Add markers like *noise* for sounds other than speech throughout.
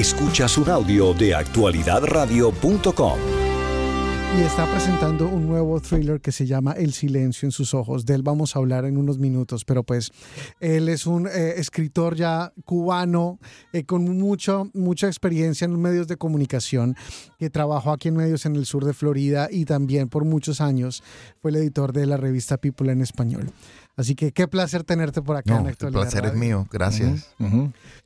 Escuchas un audio de actualidadradio.com. Y está presentando un nuevo thriller que se llama El silencio en sus ojos. De él vamos a hablar en unos minutos, pero pues él es un eh, escritor ya cubano eh, con mucho, mucha experiencia en medios de comunicación, que trabajó aquí en medios en el sur de Florida y también por muchos años fue el editor de la revista People en español. Así que qué placer tenerte por acá en El placer es mío, gracias.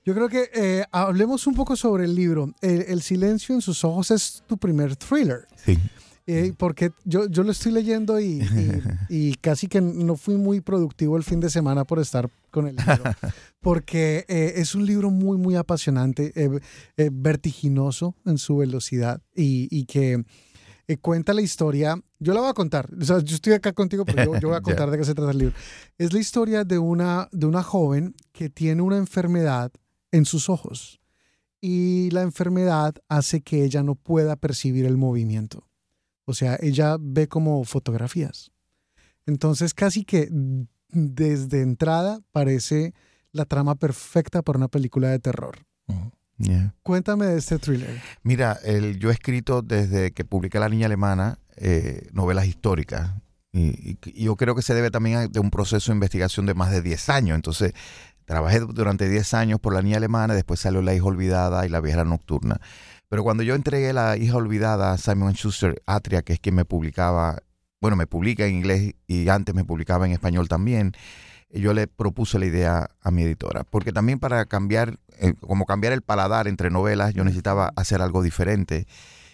Yo creo que eh, hablemos un poco sobre el libro. El, silencio en sus ojos es tu primer thriller. Sí. Eh, porque yo, yo lo estoy leyendo y, *laughs* y, casi que no fui muy productivo el fin de semana por estar con el libro. *laughs* Porque eh, es un libro muy, muy apasionante, vertiginoso en su velocidad y, y que eh, cuenta la historia. Yo la voy a contar. O sea, yo estoy acá contigo, pero yo, voy a *laughs* contar de qué se trata el libro. Es la historia de una, de una joven que tiene una enfermedad en sus ojos. Y la enfermedad hace que ella no pueda percibir el movimiento. O sea, ella ve como fotografías. Entonces, casi que desde entrada parece la trama perfecta para una película de terror. Cuéntame de este thriller. Mira, el, yo he escrito desde que publiqué La Niña Alemana eh, novelas históricas. Y, yo creo que se debe también de un proceso de investigación de más de 10 años. Entonces, trabajé durante 10 años por La Niña Alemana, después salió La Hija Olvidada y La Viajera Nocturna. Pero cuando yo entregué La Hija Olvidada a Simon Schuster Atria, que es quien me publicaba, bueno, me publica en inglés y antes me publicaba en español también, yo le propuse la idea a mi editora, porque también para cambiar, eh, como cambiar el paladar entre novelas, yo necesitaba hacer algo diferente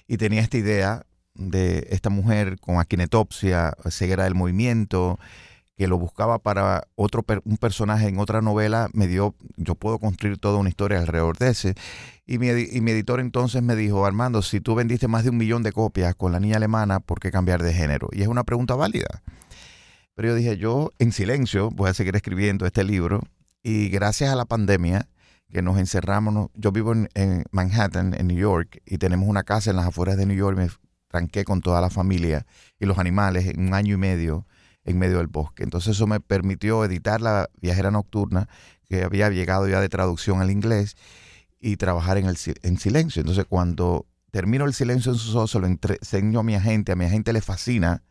y tenía esta idea de esta mujer con aquinetopsia, ceguera del movimiento, que lo buscaba para otro un personaje en otra novela, me dio, yo puedo construir toda una historia alrededor de ese. Y mi, editor entonces me dijo, Armando, si tú vendiste más de un millón de copias con la niña alemana, ¿por qué cambiar de género? Y es una pregunta válida. Pero yo dije, yo en silencio voy a seguir escribiendo este libro y gracias a la pandemia que nos encerramos, yo vivo en, Manhattan, en New York, y tenemos una casa en las afueras de New York, tranqué con toda la familia y los animales en un año y medio en medio del bosque. Entonces eso me permitió editar La Viajera Nocturna, que había llegado ya de traducción al inglés, y trabajar en, el, en silencio. Entonces cuando termino el silencio en sus ojos, se lo enseño a mi agente, a mi agente le fascina,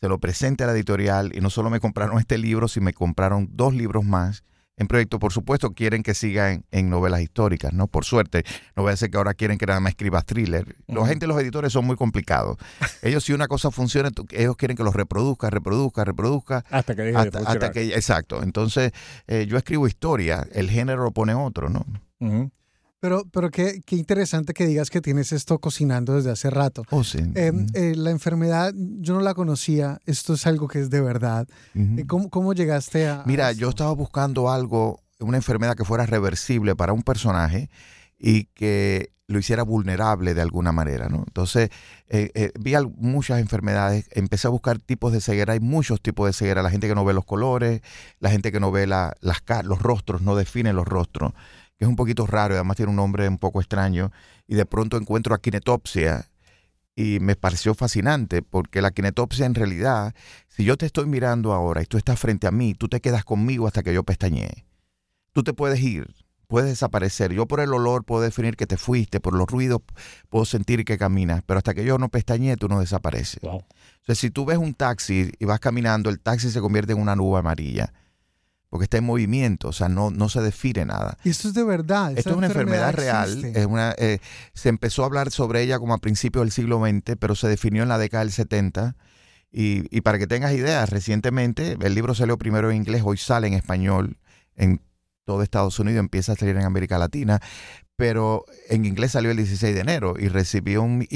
se lo presente a la editorial y no solo me compraron este libro, sino me compraron dos libros más en proyecto. Por supuesto, quieren que siga en, novelas históricas, ¿no? Por suerte, no voy a ser que ahora quieren que nada más escriba thriller. Los gente, los editores son muy complicados. *laughs* Ellos, si una cosa funciona, ellos quieren que los reproduzca, reproduzca, reproduzca. Hasta que hasta, que Exacto. Entonces, eh, yo escribo historia, el género lo pone otro, ¿no? Pero, pero qué, qué, interesante que digas que tienes esto cocinando desde hace rato. Oh, sí. Em, eh, la enfermedad, yo no la conocía. Esto es algo que es de verdad. Eh, ¿Cómo, ¿Cómo, llegaste a.? Mira, yo estaba buscando algo, una enfermedad que fuera reversible para un personaje y que lo hiciera vulnerable de alguna manera, ¿no? Entonces, eh, vi muchas enfermedades, empecé a buscar tipos de ceguera, hay muchos tipos de ceguera, la gente que no ve los colores, la gente que no ve la, las, los rostros, no define los rostros es un poquito raro y además tiene un nombre un poco extraño, y de pronto encuentro kinetopsia y me pareció fascinante porque la kinetopsia en realidad, si yo te estoy mirando ahora y tú estás frente a mí, tú te quedas conmigo hasta que yo pestañee. Tú te puedes ir, puedes desaparecer. Yo por el olor puedo definir que te fuiste, por los ruidos puedo sentir que caminas, pero hasta que yo no pestañee, tú no desapareces. O sea, si tú ves un taxi y vas caminando, el taxi se convierte en una nube amarilla porque está en movimiento, o sea, no, no se define nada. Y esto es de verdad. Esto es una enfermedad, real. Es una, eh, se empezó a hablar sobre ella como a principios del siglo XX, pero se definió en la década del 70. Y, y para que tengas ideas, recientemente el libro salió primero en inglés, hoy sale en español en todo Estados Unidos, empieza a salir en América Latina, pero en inglés salió el 16 de enero y recibí un,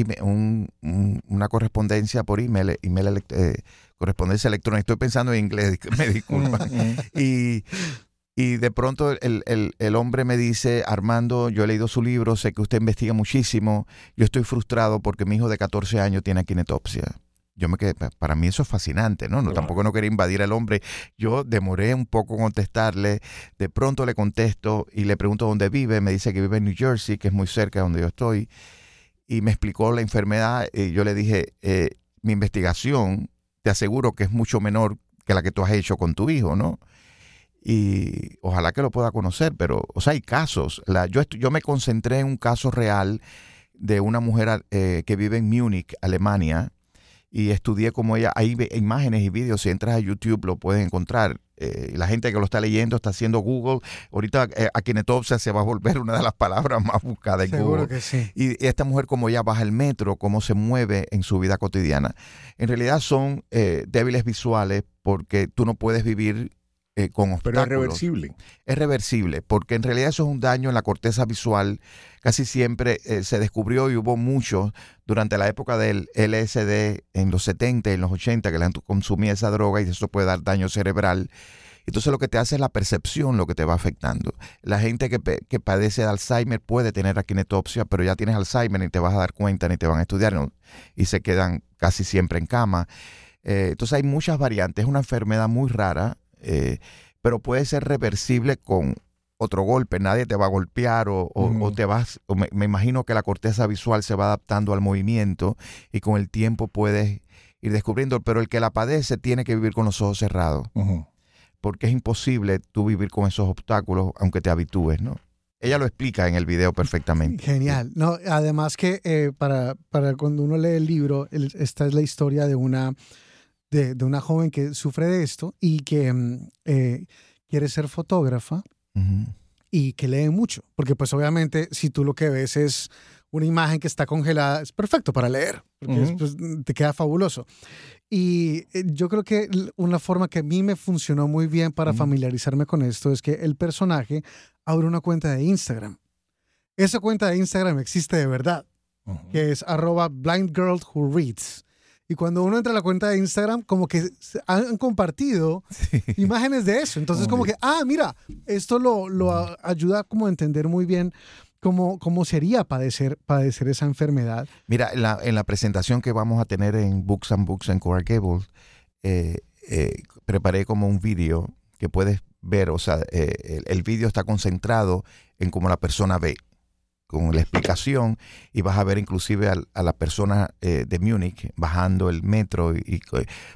una correspondencia por email, email eh, correspondencia electrónica. Estoy pensando en inglés, *laughs* me disculpan. y, y de pronto el, el, hombre me dice, Armando, yo he leído su libro, sé que usted investiga muchísimo, yo estoy frustrado porque mi hijo de 14 años tiene quinetopsia. Yo me quedé, para mí eso es fascinante, ¿no? no Tampoco no quería invadir al hombre. Yo demoré un poco en contestarle, de pronto le contesto y le pregunto dónde vive, me dice que vive en New Jersey, que es muy cerca de donde yo estoy, y me explicó la enfermedad y yo le dije, eh, mi investigación te aseguro que es mucho menor que la que tú has hecho con tu hijo, ¿no? y ojalá que lo pueda conocer, pero, o sea, hay casos. La, yo, yo me concentré en un caso real de una mujer eh, que vive en Múnich, Alemania, y estudié como ella, hay imágenes y vídeos, si entras a YouTube lo puedes encontrar. Eh, la gente que lo está leyendo está haciendo Google. Ahorita eh, Akinetopsia se va a volver una de las palabras más buscadas en Seguro que sí. Y esta mujer, como ella baja el metro, cómo se mueve en su vida cotidiana. En realidad son eh, débiles visuales porque tú no puedes vivir eh, con obstáculos. Pero es reversible. Es reversible, porque en realidad eso es un daño en la corteza visual. Casi siempre eh, se descubrió y hubo muchos durante la época del LSD en los 70 y en los 80 que la gente consumía esa droga y eso puede dar daño cerebral. Entonces lo que te hace es la percepción lo que te va afectando. La gente que, que padece de Alzheimer puede tener akinetopsia, pero ya tienes Alzheimer y te vas a dar cuenta ni te van a estudiar y se quedan casi siempre en cama. Eh, entonces hay muchas variantes. Es una enfermedad muy rara eh, pero puede ser reversible con otro golpe, nadie te va a golpear o, o, te vas, me, imagino que la corteza visual se va adaptando al movimiento y con el tiempo puedes ir descubriendo, pero el que la padece tiene que vivir con los ojos cerrados, porque es imposible tú vivir con esos obstáculos aunque te habitúes, ¿no? Ella lo explica en el video perfectamente. Genial. No, además que eh, para, para cuando uno lee el libro, esta es la historia de una de, una joven que sufre de esto y que mm, eh, quiere ser fotógrafa y que lee mucho, porque pues obviamente si tú lo que ves es una imagen que está congelada, es perfecto para leer, porque pues, te queda fabuloso. Y eh, yo creo que una forma que a mí me funcionó muy bien para familiarizarme con esto es que el personaje abre una cuenta de Instagram. Esa cuenta de Instagram existe de verdad, que es arroba blindgirlwhoreads. Y cuando uno entra a la cuenta de Instagram, como que han compartido *laughs* imágenes de eso. Entonces, como que, ah, mira, esto lo, lo ayuda como a entender muy bien cómo, cómo sería padecer, padecer esa enfermedad. Mira, en la, en la presentación que vamos a tener en Books and Books en Coral Gables, eh, eh, preparé como un vídeo que puedes ver, o sea, eh, el, el vídeo está concentrado en cómo la persona ve con la explicación y vas a ver inclusive a, la persona eh, de Múnich bajando el metro y,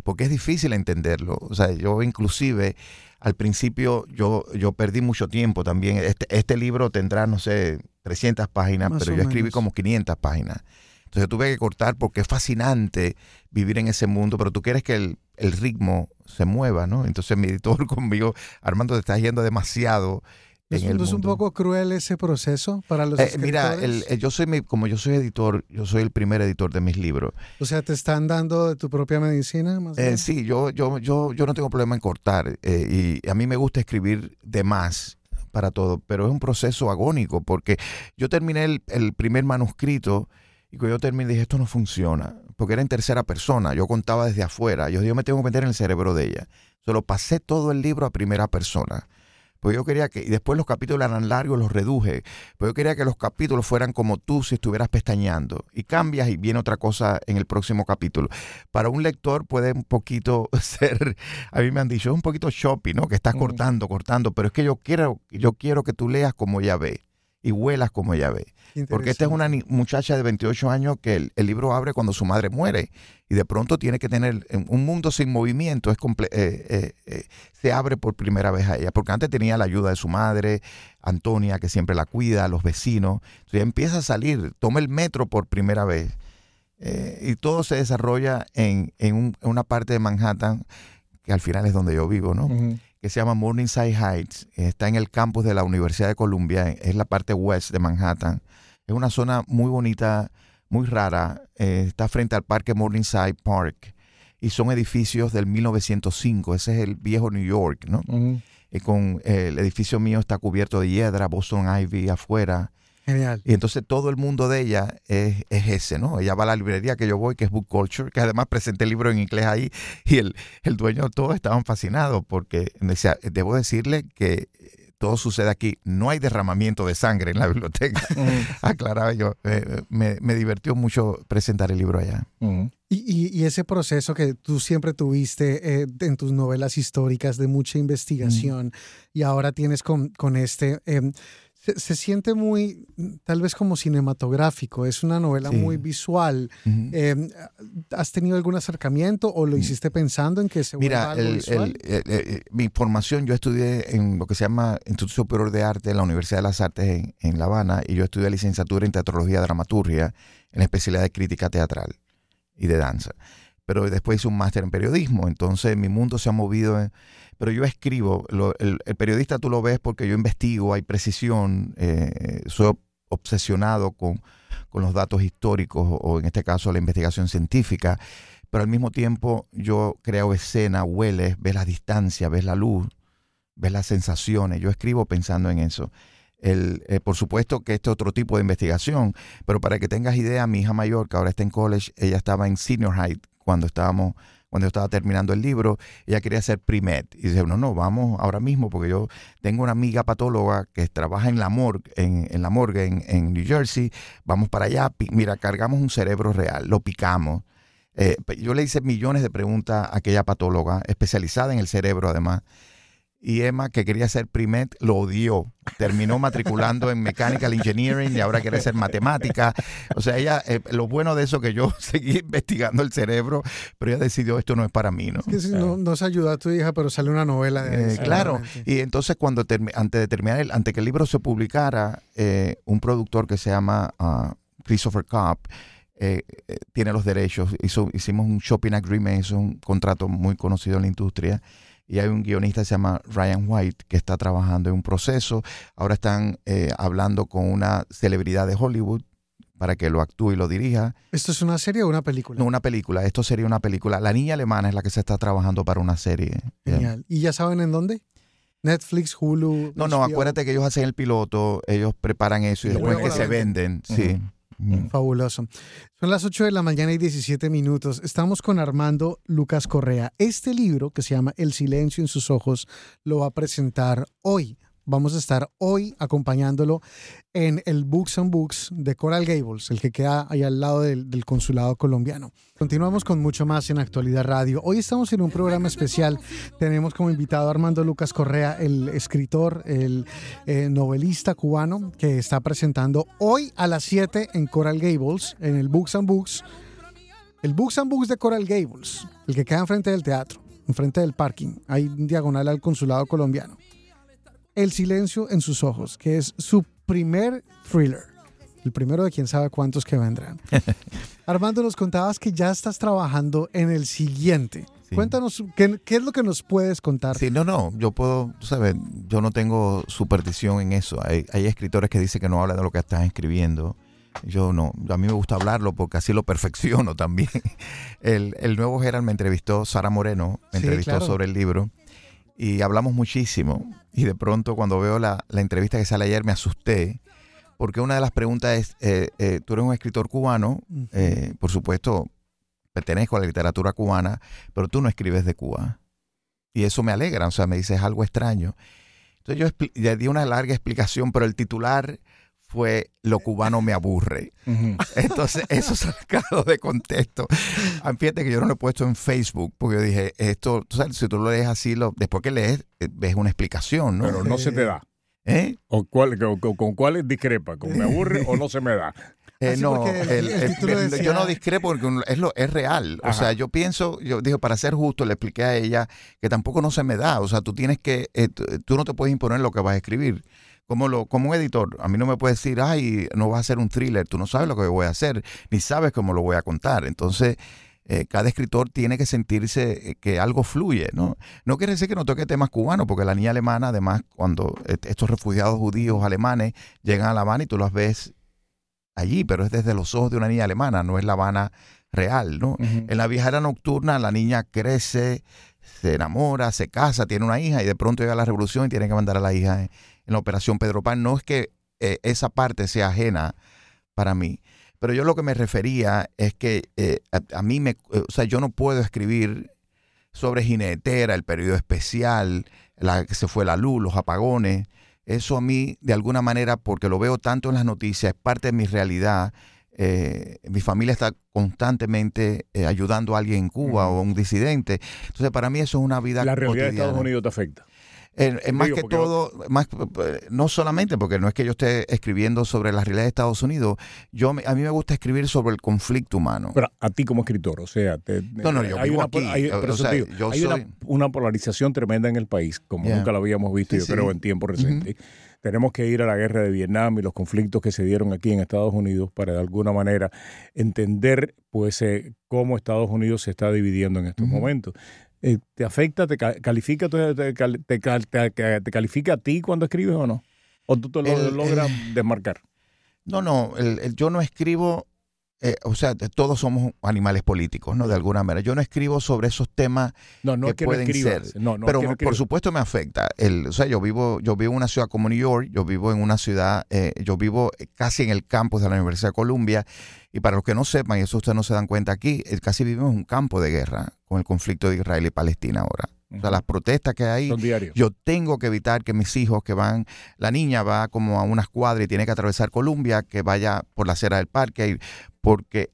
porque es difícil entenderlo. O sea, yo inclusive al principio yo, yo perdí mucho tiempo también. Este, este libro tendrá, no sé, 300 páginas, pero yo escribí como 500 páginas. Entonces tuve que cortar porque es fascinante vivir en ese mundo, pero tú quieres que el, el ritmo se mueva, ¿no? Entonces mi editor *laughs* conmigo, Armando, te estás yendo demasiado ¿Es, ¿Es un poco cruel ese proceso para los eh, Mira, yo soy como yo soy editor, yo soy el primer editor de mis libros. O sea, ¿te están dando de tu propia medicina? Eh, sí, yo, yo, yo, yo no tengo problema en cortar eh, y a mí me gusta escribir de más para todo, pero es un proceso agónico porque yo terminé el, el primer manuscrito y cuando yo terminé dije, esto no funciona, porque era en tercera persona, yo contaba desde afuera, yo, yo me tengo que meter en el cerebro de ella. Solo pasé todo el libro a primera persona. Pues yo quería que, y después los capítulos eran largos, los reduje. Pues yo quería que los capítulos fueran como tú si estuvieras pestañeando. Y cambias y viene otra cosa en el próximo capítulo. Para un lector puede un poquito *laughs* ser, a mí me han dicho, es un poquito shopping, ¿no? Que estás cortando, cortando, pero es que yo quiero, yo quiero que tú leas como ella ve y huelas como ella ve. Porque esta es una muchacha de 28 años que el, libro abre cuando su madre muere y de pronto tiene que tener un mundo sin movimiento, es eh, eh, eh, se abre por primera vez a ella, porque antes tenía la ayuda de su madre, Antonia, que siempre la cuida, los vecinos, entonces empieza a salir, toma el metro por primera vez y todo se desarrolla en, en, una parte de Manhattan que al final es donde yo vivo, ¿no? Que se llama Morningside Heights. Está en el campus de la Universidad de Columbia, es la parte west de Manhattan. Es una zona muy bonita, muy rara. Eh, está frente al parque Morningside Park y son edificios del 1905. Ese es el viejo New York, ¿no? y con el edificio mío está cubierto de hiedra, Boston Ivy afuera. Genial. Y entonces todo el mundo de ella es, ese, ¿no? Ella va a la librería que yo voy, que es Book Culture, que además presenté el libro en inglés ahí, y el, el dueño de todo estaban fascinados, porque decía, debo decirle que todo sucede aquí. No hay derramamiento de sangre en la *laughs* biblioteca. Aclaraba yo. Eh, me, me, divirtió mucho presentar el libro allá. y, y, ese proceso que tú siempre tuviste eh, en tus novelas históricas de mucha investigación y ahora tienes con, con este, em, se, siente muy, tal vez como cinematográfico, es una novela muy visual. Em, ¿Has tenido algún acercamiento o lo mm. hiciste pensando en que se Mira, algo visual? mi formación, yo estudié en lo que se llama Instituto Superior de Arte en la Universidad de las Artes en, en La Habana y yo estudié licenciatura en Teatrología y Dramaturgia en la especialidad de crítica teatral y de danza. Pero después hice un máster en periodismo, entonces mi mundo se ha movido en pero yo escribo. el, periodista tú lo ves porque yo investigo, hay precisión, eh, soy obsesionado con, los datos históricos o en este caso la investigación científica, pero al mismo tiempo yo creo escena, hueles, ves la distancia, ves la luz, ves las sensaciones. Yo escribo pensando en eso. El, eh, por supuesto que este es otro tipo de investigación, pero para que tengas idea, mi hija mayor, que ahora está en college, ella estaba en senior high cuando estábamos cuando yo estaba terminando el libro, ella quería hacer primet. Y dice, no, no, vamos ahora mismo, porque yo tengo una amiga patóloga que trabaja en la morgue, en, la morgue en, New Jersey, vamos para allá, mira, cargamos un cerebro real, lo picamos. Eh, yo le hice millones de preguntas a aquella patóloga, especializada en el cerebro además y Emma, que quería ser primet, lo odió. Terminó matriculando en Mechanical Engineering y ahora quiere ser matemática. O sea, ella, eh, lo bueno de eso que yo *laughs* seguí investigando el cerebro, pero ella decidió esto no es para mí, ¿no? Es que no, no, se ayudó a tu hija, pero sale una novela de eh, Claro, y entonces cuando antes de terminar, el, antes que el libro se publicara, eh, un productor que se llama uh, Christopher Cobb, tiene los derechos, hizo, hicimos un shopping agreement, es un contrato muy conocido en la industria y hay un guionista que se llama Ryan White que está trabajando en un proceso. Ahora están eh, hablando con una celebridad de Hollywood para que lo actúe y lo dirija. ¿Esto es una serie o una película? No, una película. Esto sería una película. La niña alemana es la que se está trabajando para una serie. Genial. ¿Y ya saben en dónde? Netflix, Hulu. No, no, acuérdate que ellos hacen el piloto, ellos preparan eso y, después que se venden. Sí. Fabuloso. Son las 8 de la mañana y 17 minutos. Estamos con Armando Lucas Correa. Este libro, que se llama El silencio en sus ojos, lo va a presentar hoy vamos a estar hoy acompañándolo en el Books and Books de Coral Gables, el que queda ahí al lado del, consulado colombiano. Continuamos con mucho más en Actualidad Radio. Hoy estamos en un programa especial. Tenemos como invitado a Armando Lucas Correa, el escritor, el eh, novelista cubano, que está presentando hoy a las 7 en Coral Gables, en el Books and Books. El Books and Books de Coral Gables, el que queda enfrente del teatro, enfrente del parking, ahí diagonal al consulado colombiano. El silencio en sus ojos, que es su primer thriller. El primero de quién sabe cuántos que vendrán. *laughs* Armando, nos contabas que ya estás trabajando en el siguiente. Cuéntanos, ¿qué, es lo que nos puedes contar? Sí, no, no, yo puedo, tú sabes, yo no tengo superstición en eso. Hay, escritores que dicen que no hablan de lo que están escribiendo. Yo no, a mí me gusta hablarlo porque así lo perfecciono también. *laughs* El, nuevo Gerald me entrevistó, Sara Moreno me entrevistó sobre el libro y hablamos muchísimo. Y de pronto cuando veo la, entrevista que sale ayer me asusté, porque una de las preguntas es, eh, eh, tú eres un escritor cubano, eh, por supuesto, pertenezco a la literatura cubana, pero tú no escribes de Cuba. Y eso me alegra, o sea, me dices algo extraño. Entonces yo le di una larga explicación, pero el titular fue lo cubano me aburre. Entonces, eso sacado de contexto. Ah, fíjate que yo no lo he puesto en Facebook, porque yo dije, esto, tú sabes, si tú lo lees así, lo, después que lees, eh, ves una explicación, ¿no? Pero no se te da. ¿Eh? ¿O cuál, con, cuáles discrepa? ¿Con me aburre o no se me da? Eh, no, yo no discrepo porque es, lo, es real. O sea, yo pienso, yo digo, para ser justo, le expliqué a ella que tampoco no se me da. O sea, tú tienes que, eh, tú no te puedes imponer lo que vas a escribir como, lo, como un editor, a mí no me puedes decir, ay, no vas a hacer un thriller, tú no sabes lo que voy a hacer, ni sabes cómo lo voy a contar. Entonces, eh, cada escritor tiene que sentirse eh, que algo fluye, ¿no? No quiere decir que no toque temas cubanos, porque la niña alemana, además, cuando estos refugiados judíos alemanes llegan a La Habana y tú los ves allí, pero es desde los ojos de una niña alemana, no es La Habana real, ¿no? En la viajera nocturna la niña crece, se enamora, se casa, tiene una hija y de pronto llega la revolución y tiene que mandar a la hija en la operación Pedro Pan. No es que eh, esa parte sea ajena para mí, pero yo lo que me refería es que eh, a, mí me, eh, o sea, yo no puedo escribir sobre jinetera, el periodo especial, la que se fue la luz, los apagones. Eso a mí, de alguna manera, porque lo veo tanto en las noticias, es parte de mi realidad. mi familia está constantemente ayudando a alguien en Cuba o a un disidente. Entonces, para mí eso es una vida ¿La realidad de Estados Unidos te afecta? Eh, más que todo, más, no solamente porque no es que yo esté escribiendo sobre la realidad de Estados Unidos, yo a mí me gusta escribir sobre el conflicto humano. Pero a ti como escritor, o sea, no, no, yo hay vivo una, aquí. Hay, una, polarización tremenda en el país, como nunca lo habíamos visto, yo creo, en tiempo reciente. Tenemos que ir a la guerra de Vietnam y los conflictos que se dieron aquí en Estados Unidos para de alguna manera entender pues eh, cómo Estados Unidos se está dividiendo en estos momentos. Eh, ¿Te afecta, te califica, te, te, califica a ti cuando escribes o no? ¿O tú te lo logras desmarcar? No, no, yo no escribo eh, o sea, todos somos animales políticos, ¿no? De alguna manera. Yo no escribo sobre esos temas no, no que, pueden ser. No, no pero por supuesto me afecta. El, o sea, yo vivo, yo vivo en una ciudad como New York, yo vivo en una ciudad, eh, yo vivo casi en el campus de la Universidad de Columbia. Y para los que no sepan, y eso ustedes no se dan cuenta aquí, casi vivimos en un campo de guerra con el conflicto de Israel y Palestina ahora. O sea, las protestas que hay, yo tengo que evitar que mis hijos que van, la niña va como a una escuadra y tiene que atravesar Columbia, que vaya por la acera del parque, porque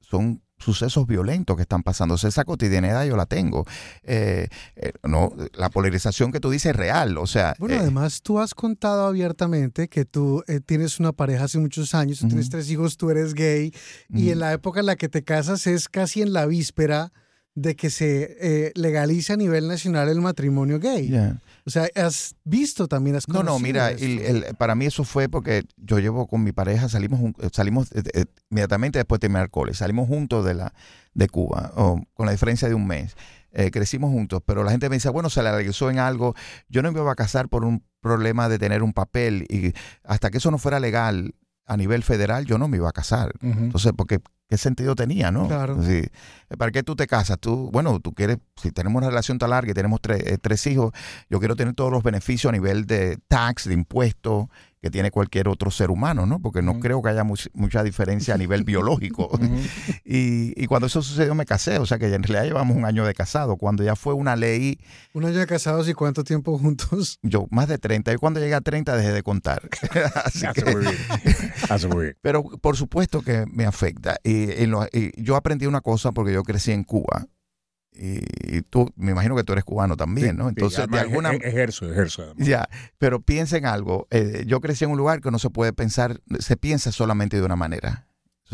son sucesos violentos que están pasando. esa cotidianidad yo la tengo. Eh, eh, no, la polarización que tú dices es real. O sea. Bueno, eh, además tú has contado abiertamente que tú tienes una pareja hace muchos años, tú tienes tres hijos, tú eres gay, y en la época en la que te casas es casi en la víspera de que se eh, legalice a nivel nacional el matrimonio gay. O sea, has visto también, has No, no, mira, para mí eso fue porque yo llevo con mi pareja, salimos salimos eh, eh, inmediatamente después de terminar cole, salimos juntos de, la, de Cuba, con la diferencia de un mes. crecimos juntos, pero la gente me dice, bueno, se legalizó en algo. Yo no me iba a casar por un problema de tener un papel y hasta que eso no fuera legal a nivel federal, yo no me iba a casar. Entonces, porque ¿qué sentido tenía, no? Claro. ¿Para qué tú te casas? Tú, bueno, tú quieres, si tenemos una relación tan larga y tenemos tres, eh, tres hijos, yo quiero tener todos los beneficios a nivel de tax, de impuestos, que tiene cualquier otro ser humano, ¿no? Porque no creo que haya mucha diferencia a nivel biológico. *laughs* *laughs* y, cuando eso sucedió me casé, o sea que en realidad llevamos un año de casado. Cuando ya fue una ley... ¿Un año de casados y cuánto tiempo juntos? *laughs* Yo, más de 30. Y cuando llegué a 30 dejé de contar. Así que, muy bien. Pero por supuesto que me afecta. y yo aprendí una cosa porque yo crecí en Cuba y, tú, me imagino que tú eres cubano también, ¿no? Entonces, de alguna... E-, ejerzo, ejerzo. Ya, pero piensa en algo. Eh, yo crecí en un lugar que no se puede pensar, se piensa solamente de una manera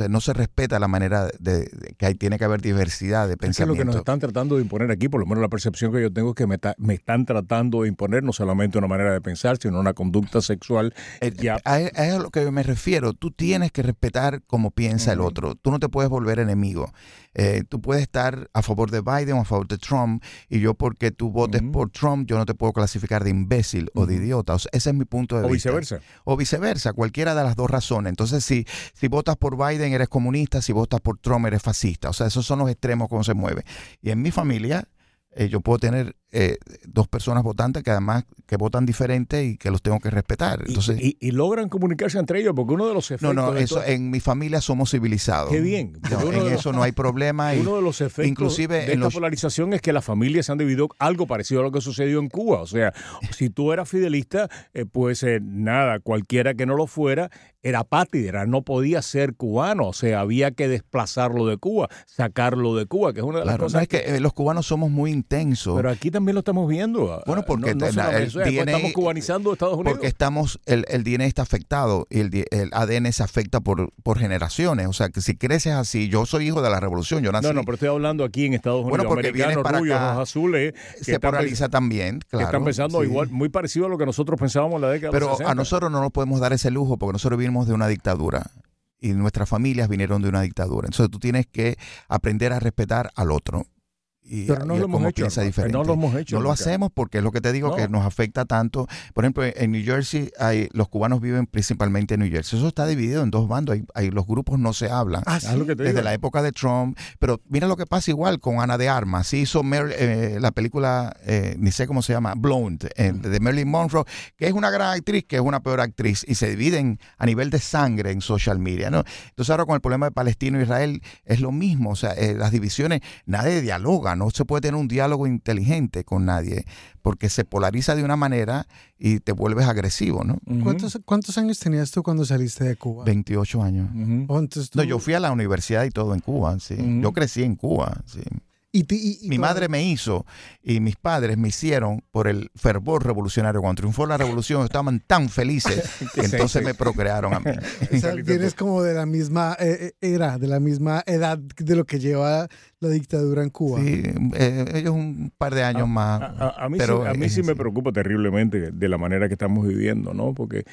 no se respeta la manera de, que hay, tiene que haber diversidad de pensamiento. Es que lo que nos están tratando de imponer aquí, por lo menos la percepción que yo tengo es que me, me están tratando de imponer no solamente una manera de pensar, sino una conducta sexual. Eh, ya... A, eso a lo que me refiero. Tú tienes que respetar cómo piensa el otro. Tú no te puedes volver enemigo. Eh, tú puedes estar a favor de Biden o a favor de Trump, y yo porque tú votes por Trump, yo no te puedo clasificar de imbécil o de idiota. ese es mi punto de vista. O viceversa. O viceversa, cualquiera de las dos razones. Entonces, si, si votas por Biden, eres comunista, si votas por Trump eres fascista. O sea, esos son los extremos como se mueve. Y en mi familia, eh, yo puedo tener eh, dos personas votantes que además que votan diferente y que los tengo que respetar. Entonces, y, logran comunicarse entre ellos, porque uno de los efectos... No, no, eso, en mi familia somos civilizados. Qué bien. en eso no hay problema. *laughs* uno de los efectos inclusive de esta polarización es que las familias se han dividido algo parecido a lo que sucedió en Cuba. O sea, si tú eras fidelista, eh, pues nada, cualquiera que no lo fuera era patria, no podía ser cubano, o sea, había que desplazarlo de Cuba, sacarlo de Cuba, que es una de las cosas. es que, los cubanos somos muy intensos. Pero aquí también lo estamos viendo. Ah, bueno, porque no, estamos cubanizando Estados Unidos. Porque estamos, el, el DNA está afectado y el, el, ADN se afecta por, por generaciones. O sea, que si creces así, yo soy hijo de la revolución, yo nací. No, no, pero estoy hablando aquí en Estados Unidos. Bueno, porque vienes para acá, azules. Se polariza también, claro. están pensando igual, muy parecido a lo que nosotros pensábamos en la década Pero a nosotros no nos podemos dar ese lujo porque nosotros vivimos de una dictadura y nuestras familias vinieron de una dictadura. Entonces tú tienes que aprender a respetar al otro pero no lo hemos hecho. No lo hemos hecho. No lo hacemos porque es lo que te digo que nos afecta tanto. Por ejemplo, en New Jersey hay, los cubanos viven principalmente en New Jersey. Eso está dividido en dos bandos. Hay, los grupos no se hablan. Ah, desde la época de Trump. Pero mira lo que pasa igual con Ana de Armas. Sí hizo eh, la película, eh, ni sé cómo se llama, Blonde, eh, de Marilyn Monroe, que es una gran actriz, que es una peor actriz. Y se dividen a nivel de sangre en social media. ¿no? Entonces ahora con el problema de Palestina e Israel es lo mismo. O sea, las divisiones, nadie dialoga no se puede tener un diálogo inteligente con nadie porque se polariza de una manera y te vuelves agresivo, ¿no? ¿Cuántos, ¿Cuántos, años tenías tú cuando saliste de Cuba? 28 años. Oh, no, yo fui a la universidad y todo en Cuba, sí. Yo crecí en Cuba, sí. Y, Mi madre me hizo y mis padres me hicieron por el fervor revolucionario. Cuando triunfó la revolución estaban tan felices *laughs* que entonces me procrearon a mí. *laughs* O sea, tienes como de la misma eh, eh, era, de la misma edad de lo que lleva la dictadura en Cuba. Sí, eh, ellos un par de años más. A, mí, pero, sí, a mí sí me preocupa terriblemente de la manera que estamos viviendo, ¿no? Porque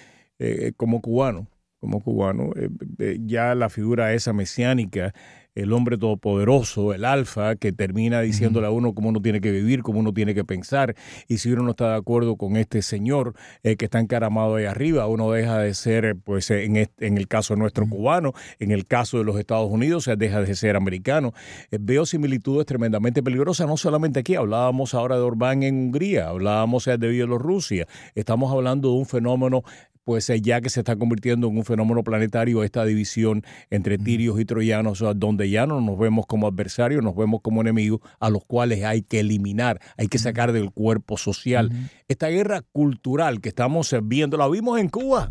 como cubano, como cubano, ya la figura esa mesiánica el hombre todopoderoso, el alfa, que termina diciéndole a uno cómo uno tiene que vivir, cómo uno tiene que pensar. Y si uno no está de acuerdo con este señor eh, que está encaramado ahí arriba, uno deja de ser, pues en, en el caso nuestro cubano, en el caso de los Estados Unidos, sea, deja de ser americano. Eh, veo similitudes tremendamente peligrosas, no solamente aquí, hablábamos ahora de Orbán en Hungría, hablábamos de Bielorrusia, estamos hablando de un fenómeno pues eh, ya que se está convirtiendo en un fenómeno planetario esta división entre tirios y troyanos, donde ya no nos vemos como adversarios, nos vemos como enemigos a los cuales hay que eliminar, hay que sacar del cuerpo social. Esta guerra cultural que estamos eh, viendo, la vimos en Cuba,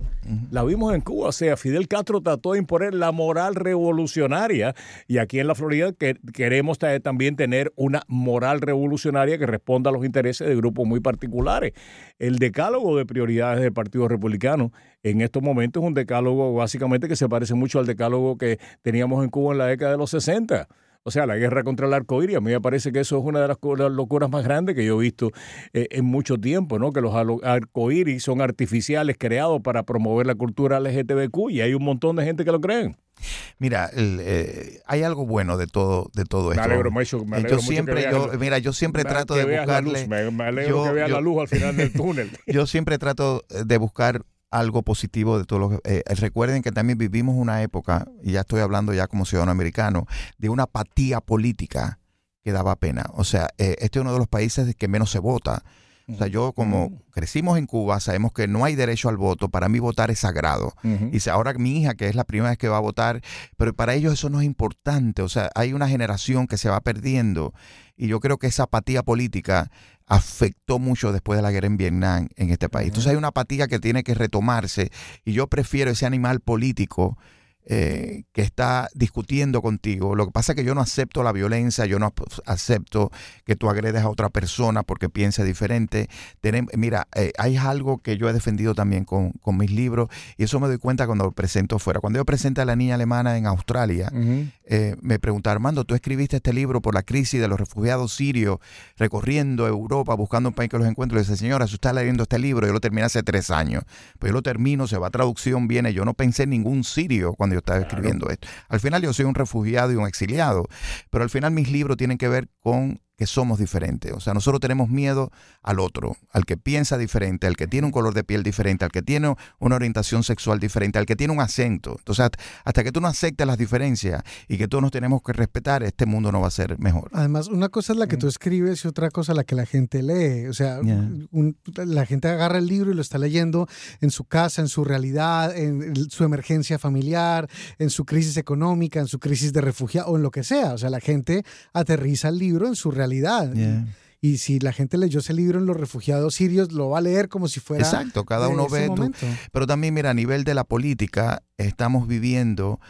la vimos en Cuba, o sea, Fidel Castro trató de imponer la moral revolucionaria y aquí en la Florida que queremos también tener una moral revolucionaria que responda a los intereses de grupos muy particulares. El decálogo de prioridades del Partido Republicano en estos momentos es un decálogo básicamente que se parece mucho al decálogo que teníamos en Cuba en la década de los 60. O sea, la guerra contra el arcoíris, a mí me parece que eso es una de las, locuras más grandes que yo he visto eh, en mucho tiempo, ¿no? Que los arcoíris son artificiales creados para promover la cultura LGTBQ y hay un montón de gente que lo creen. Mira, eh, hay algo bueno de todo, de todo esto. Me alegro mucho, me yo siempre, yo, mira, yo siempre trato de buscarle. me, alegro que vea la luz al final del *laughs* túnel. yo siempre trato de buscar algo positivo de todo lo que... Eh, recuerden que también vivimos una época, y ya estoy hablando ya como ciudadano americano, de una apatía política que daba pena. O sea, eh, este es uno de los países que menos se vota. O sea, yo como mm. crecimos en Cuba, sabemos que no hay derecho al voto. Para mí votar es sagrado. Y ahora mi hija, que es la primera vez que va a votar, pero para ellos eso no es importante. O sea, hay una generación que se va perdiendo. Y yo creo que esa apatía política afectó mucho después de la guerra en Vietnam en este país. Entonces hay una apatía que tiene que retomarse. Y yo prefiero ese animal político eh, que está discutiendo contigo. Lo que pasa es que yo no acepto la violencia, yo no acepto que tú agredes a otra persona porque piense diferente. mira, eh, hay algo que yo he defendido también con, mis libros y eso me doy cuenta cuando lo presento fuera. Cuando yo presenté a la niña alemana en Australia, eh, me preguntaron, Armando, tú escribiste este libro por la crisis de los refugiados sirios recorriendo Europa buscando un país que los encuentre. Y dice, señora, si usted está leyendo este libro, yo lo terminé hace tres años. Pues yo lo termino, se va a traducción, viene. Yo no pensé en ningún sirio cuando yo estaba escribiendo esto. Al final yo soy un refugiado y un exiliado, pero al final mis libros tienen que ver con que somos diferentes. O sea, nosotros tenemos miedo al otro, al que piensa diferente, al que tiene un color de piel diferente, al que tiene una orientación sexual diferente, al que tiene un acento. Entonces, hasta que tú no aceptes las diferencias y que todos nos tenemos que respetar, este mundo no va a ser mejor. Además, una cosa es la que tú escribes y otra cosa la que la gente lee. O sea, la gente agarra el libro y lo está leyendo en su casa, en su realidad, en su emergencia familiar, en su crisis económica, en su crisis de refugiado o en lo que sea. O sea, la gente aterriza el libro en su realidad y si la gente leyó ese libro en los refugiados sirios, lo va a leer como si fuera. Exacto, cada uno ve. pero también, mira, a nivel de la política, estamos viviendo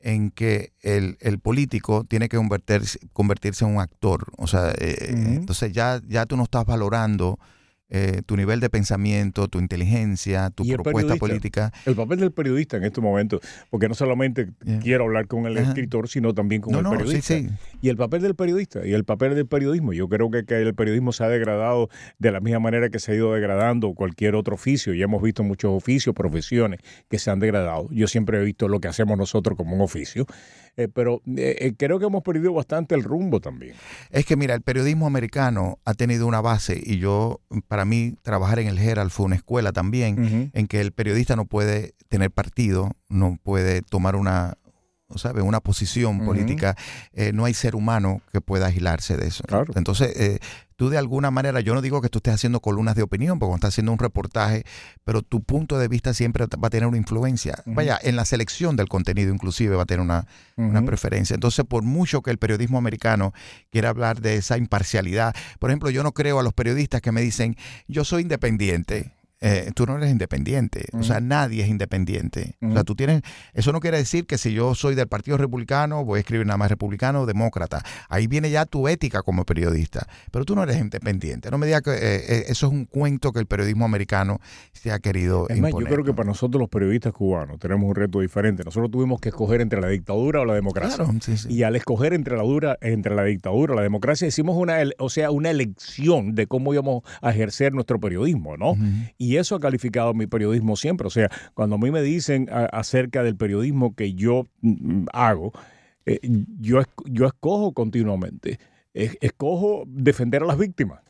en que el, político tiene que convertirse, convertirse en un actor. O sea, eh, entonces ya, ya tú no estás valorando eh, tu nivel de pensamiento, tu inteligencia, tu propuesta política. El papel del periodista en estos momentos, porque no solamente quiero hablar con el escritor, sino también con el periodista. Y el papel del periodista y el papel del periodismo. Yo creo que, que, el periodismo se ha degradado de la misma manera que se ha ido degradando cualquier otro oficio. Y hemos visto muchos oficios, profesiones que se han degradado. Yo siempre he visto lo que hacemos nosotros como un oficio. Eh, pero eh, eh, creo que hemos perdido bastante el rumbo también. Es que mira, el periodismo americano ha tenido una base y yo, para mí, trabajar en el Herald fue una escuela también en que el periodista no puede tener partido, no puede tomar una, ¿sabe? una posición política, no hay ser humano que pueda agilarse de eso. Entonces, tú de alguna manera, yo no digo que tú estés haciendo columnas de opinión, porque estás haciendo un reportaje, pero tu punto de vista siempre va a tener una influencia. Vaya, en la selección del contenido inclusive va a tener una, preferencia. Entonces, por mucho que el periodismo americano quiera hablar de esa imparcialidad, por ejemplo, yo no creo a los periodistas que me dicen, yo soy independiente. Eh, tú no eres independiente. O sea, nadie es independiente. O sea, tú tienes. Eso no quiere decir que si yo soy del Partido Republicano, voy a escribir nada más republicano o demócrata. Ahí viene ya tu ética como periodista. Pero tú no eres independiente. No me digas que eh, eh, eso es un cuento que el periodismo americano se ha querido es yo creo que para nosotros los periodistas cubanos tenemos un reto diferente. Nosotros tuvimos que escoger entre la dictadura o la democracia. Y al escoger entre la dura, entre la dictadura o la democracia, hicimos una, o sea, una elección de cómo íbamos a ejercer nuestro periodismo, ¿no? Y eso ha calificado mi periodismo siempre. O sea, cuando a mí me dicen acerca del periodismo que yo mm, hago, eh, yo, yo escojo continuamente. escojo defender a las víctimas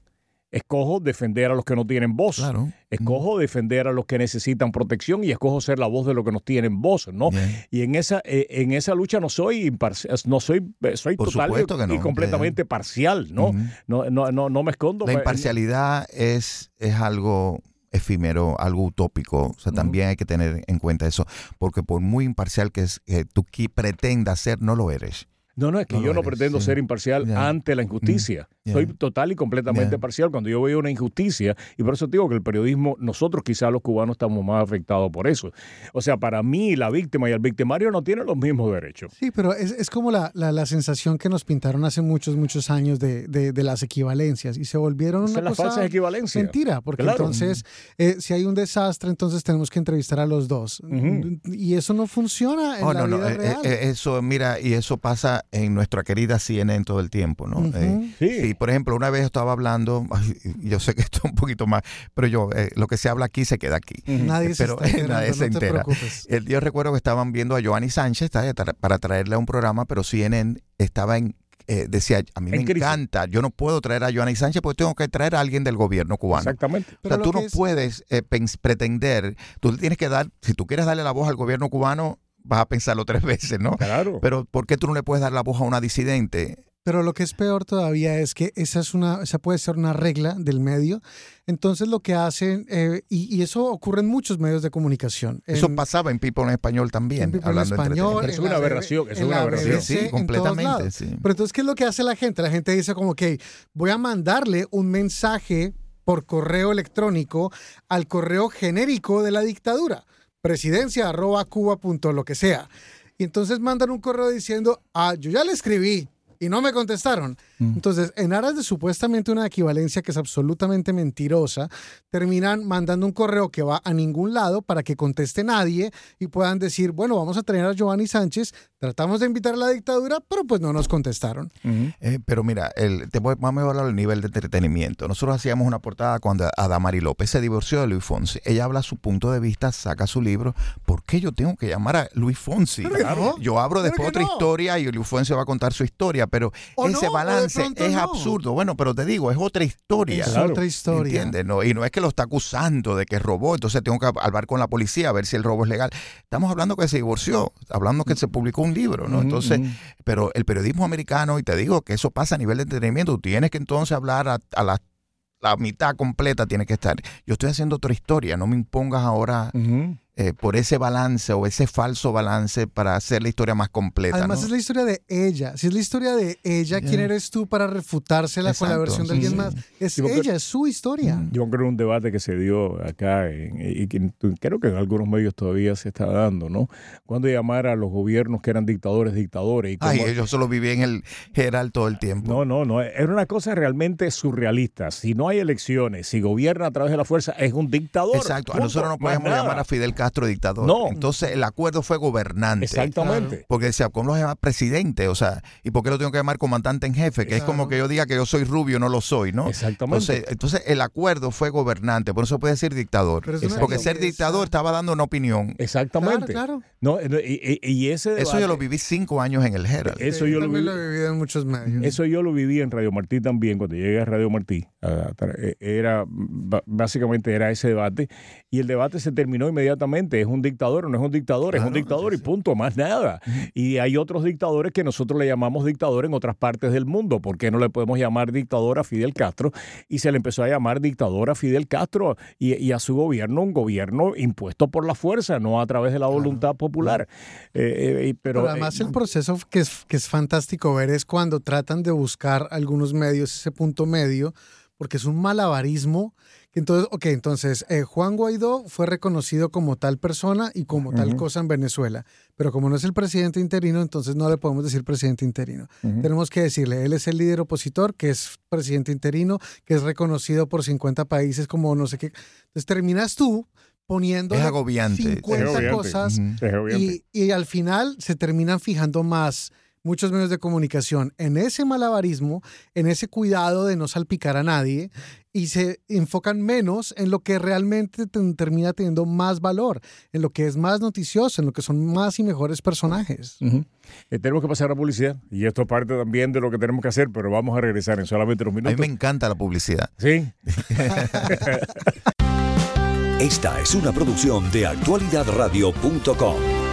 escojo defender a los que no tienen voz, escojo defender a los que necesitan protección y escojo ser la voz de los que no tienen voz, ¿no? Y en esa eh, en esa lucha no soy imparcial, no soy eh, soy total y, completamente parcial, ¿no? no, no, no, me escondo. La imparcialidad es, es algo efímero, algo utópico. O sea, también hay que tener en cuenta eso, porque por muy imparcial que, es, que tú pretendas ser, no lo eres. No, no, es que yo no pretendo ser imparcial ante la injusticia. Mm, Soy total y completamente parcial cuando yo veo una injusticia. Y por eso digo que el periodismo, nosotros quizás los cubanos estamos más afectados por eso. O sea, para mí la víctima y el victimario no tienen los mismos derechos. Sí, pero es, como la, la, sensación que nos pintaron hace muchos, muchos años de, de, las equivalencias. Y se volvieron una las falsas equivalencias. Mentira, porque entonces, eh, si hay un desastre, entonces tenemos que entrevistar a los dos. Y eso no funciona en oh, la vida eh, real. Eh, eso, mira, y eso pasa en nuestra querida CNN todo el tiempo, ¿no? Eh, sí. por ejemplo, una vez estaba hablando, yo sé que esto es un poquito más, pero yo, eh, lo que se habla aquí se queda aquí. Nadie se, pero, *laughs* nadie se entera. yo recuerdo que estaban viendo a Giovanni Sánchez para traerle a un programa, pero CNN estaba en eh, decía, a mí me encanta, yo no puedo traer a Giovanni Sánchez porque tengo que traer a alguien del gobierno cubano. Exactamente. O sea, tú no puedes pretender, tú tienes que dar, si tú quieres darle la voz al gobierno cubano, vas a pensarlo tres *laughs* veces, ¿no? Claro. Pero ¿por qué tú no le puedes dar la voz a una disidente? Pero lo que es peor todavía es que esa es una, esa puede ser una regla del medio. Entonces lo que hacen, eh, y, eso ocurre en muchos medios de comunicación. eso pasaba en People en Español también. En hablando en Español. es una aberración, es una aberración. Sí, completamente. Sí. Pero entonces, ¿qué es lo que hace la gente? La gente dice como, ok, voy a mandarle un mensaje por correo electrónico al correo genérico de la dictadura presidencia arroba cuba punto lo que sea. Y entonces mandan un correo diciendo, ah, yo ya le escribí y no me contestaron. Mm. Entonces, en aras de supuestamente una equivalencia que es absolutamente mentirosa, terminan mandando un correo que va a ningún lado para que conteste nadie y puedan decir, bueno, vamos a tener a Giovanni Sánchez, tratamos de invitar a la dictadura, pero pues no nos contestaron. Eh, pero mira, el, te voy, vamos a hablar del nivel de entretenimiento. Nosotros hacíamos una portada cuando Adamari López se divorció de Luis Fonsi. Ella habla su punto de vista, saca su libro. ¿Por qué yo tengo que llamar a Luis Fonsi? Yo abro después otra historia y Luis Fonsi va a contar su historia, pero ese balance es absurdo. Bueno, pero te digo, es otra historia. Es otra historia. ¿Entiendes? No, y no es que lo está acusando de que robó, entonces tengo que hablar con la policía a ver si el robo es legal. Estamos hablando que se divorció, hablando que se publicó un libro, ¿no? Entonces, pero el periodismo americano, y te digo que eso pasa a nivel de entretenimiento, tú tienes que entonces hablar a, la la mitad completa tiene que estar. Yo estoy haciendo otra historia, no me impongas ahora eh, por ese balance o ese falso balance para hacer la historia más completa. Además es la historia de ella. Si es la historia de ella, ¿quién eres tú para refutársela con la versión de alguien más? Es ella, es su historia. Yo creo que un debate que se dio acá y que creo que en algunos medios todavía se está dando, ¿no? Cuando llamar a los gobiernos que eran dictadores, dictadores. Y Ay, yo solo viví en el general todo el tiempo. No, no, no. Era una cosa realmente surrealista. Si no hay elecciones, si gobierna a través de la fuerza, es un dictador. Exacto. A nosotros no podemos llamar a Fidel Castro dictador. No. Entonces el acuerdo fue gobernante. Exactamente. Porque decía, ¿cómo lo llama presidente? O sea, ¿y por qué lo tengo que llamar comandante en jefe? Que es como que yo diga que yo soy rubio, no lo soy, ¿no? Exactamente. Entonces, el acuerdo fue gobernante, por eso puede decir dictador. Porque ser dictador estaba dando una opinión. Exactamente. Claro, No, y, ese Eso yo lo viví cinco años en el Herald. Eso yo lo, viví, en muchos medios. Eso yo lo viví en Radio Martí también, cuando llegué a Radio Martí. Eh, era, básicamente era ese debate. Y el debate se terminó inmediatamente. Es un dictador no es un dictador, es un dictador y punto, más nada. Y hay otros dictadores que nosotros le llamamos dictador en otras partes del mundo. ¿Por qué no le podemos llamar dictador a Fidel Castro? Y se le empezó a llamar dictador a Fidel Castro y, a su gobierno un gobierno impuesto por la fuerza, no a través de la voluntad popular. Eh, eh, pero, además el proceso que es, que es fantástico ver es cuando tratan de buscar algunos medios ese punto medio, porque es un malabarismo Entonces, ok, entonces eh, Juan Guaidó fue reconocido como tal persona y como tal cosa en Venezuela, pero como no es el presidente interino, entonces no le podemos decir presidente interino. Tenemos que decirle, él es el líder opositor, que es presidente interino, que es reconocido por 50 países como no sé qué. Entonces terminas tú poniendo 50 cosas y, y al final se terminan fijando más muchos medios de comunicación en ese malabarismo, en ese cuidado de no salpicar a nadie y se enfocan menos en lo que realmente termina teniendo más valor, en lo que es más noticioso, en lo que son más y mejores personajes. Eh, tenemos que pasar a la publicidad y esto es parte también de lo que tenemos que hacer, pero vamos a regresar en solamente unos minutos. A mí me encanta la publicidad. Sí. *laughs* *laughs* Esta es una producción de actualidadradio.com.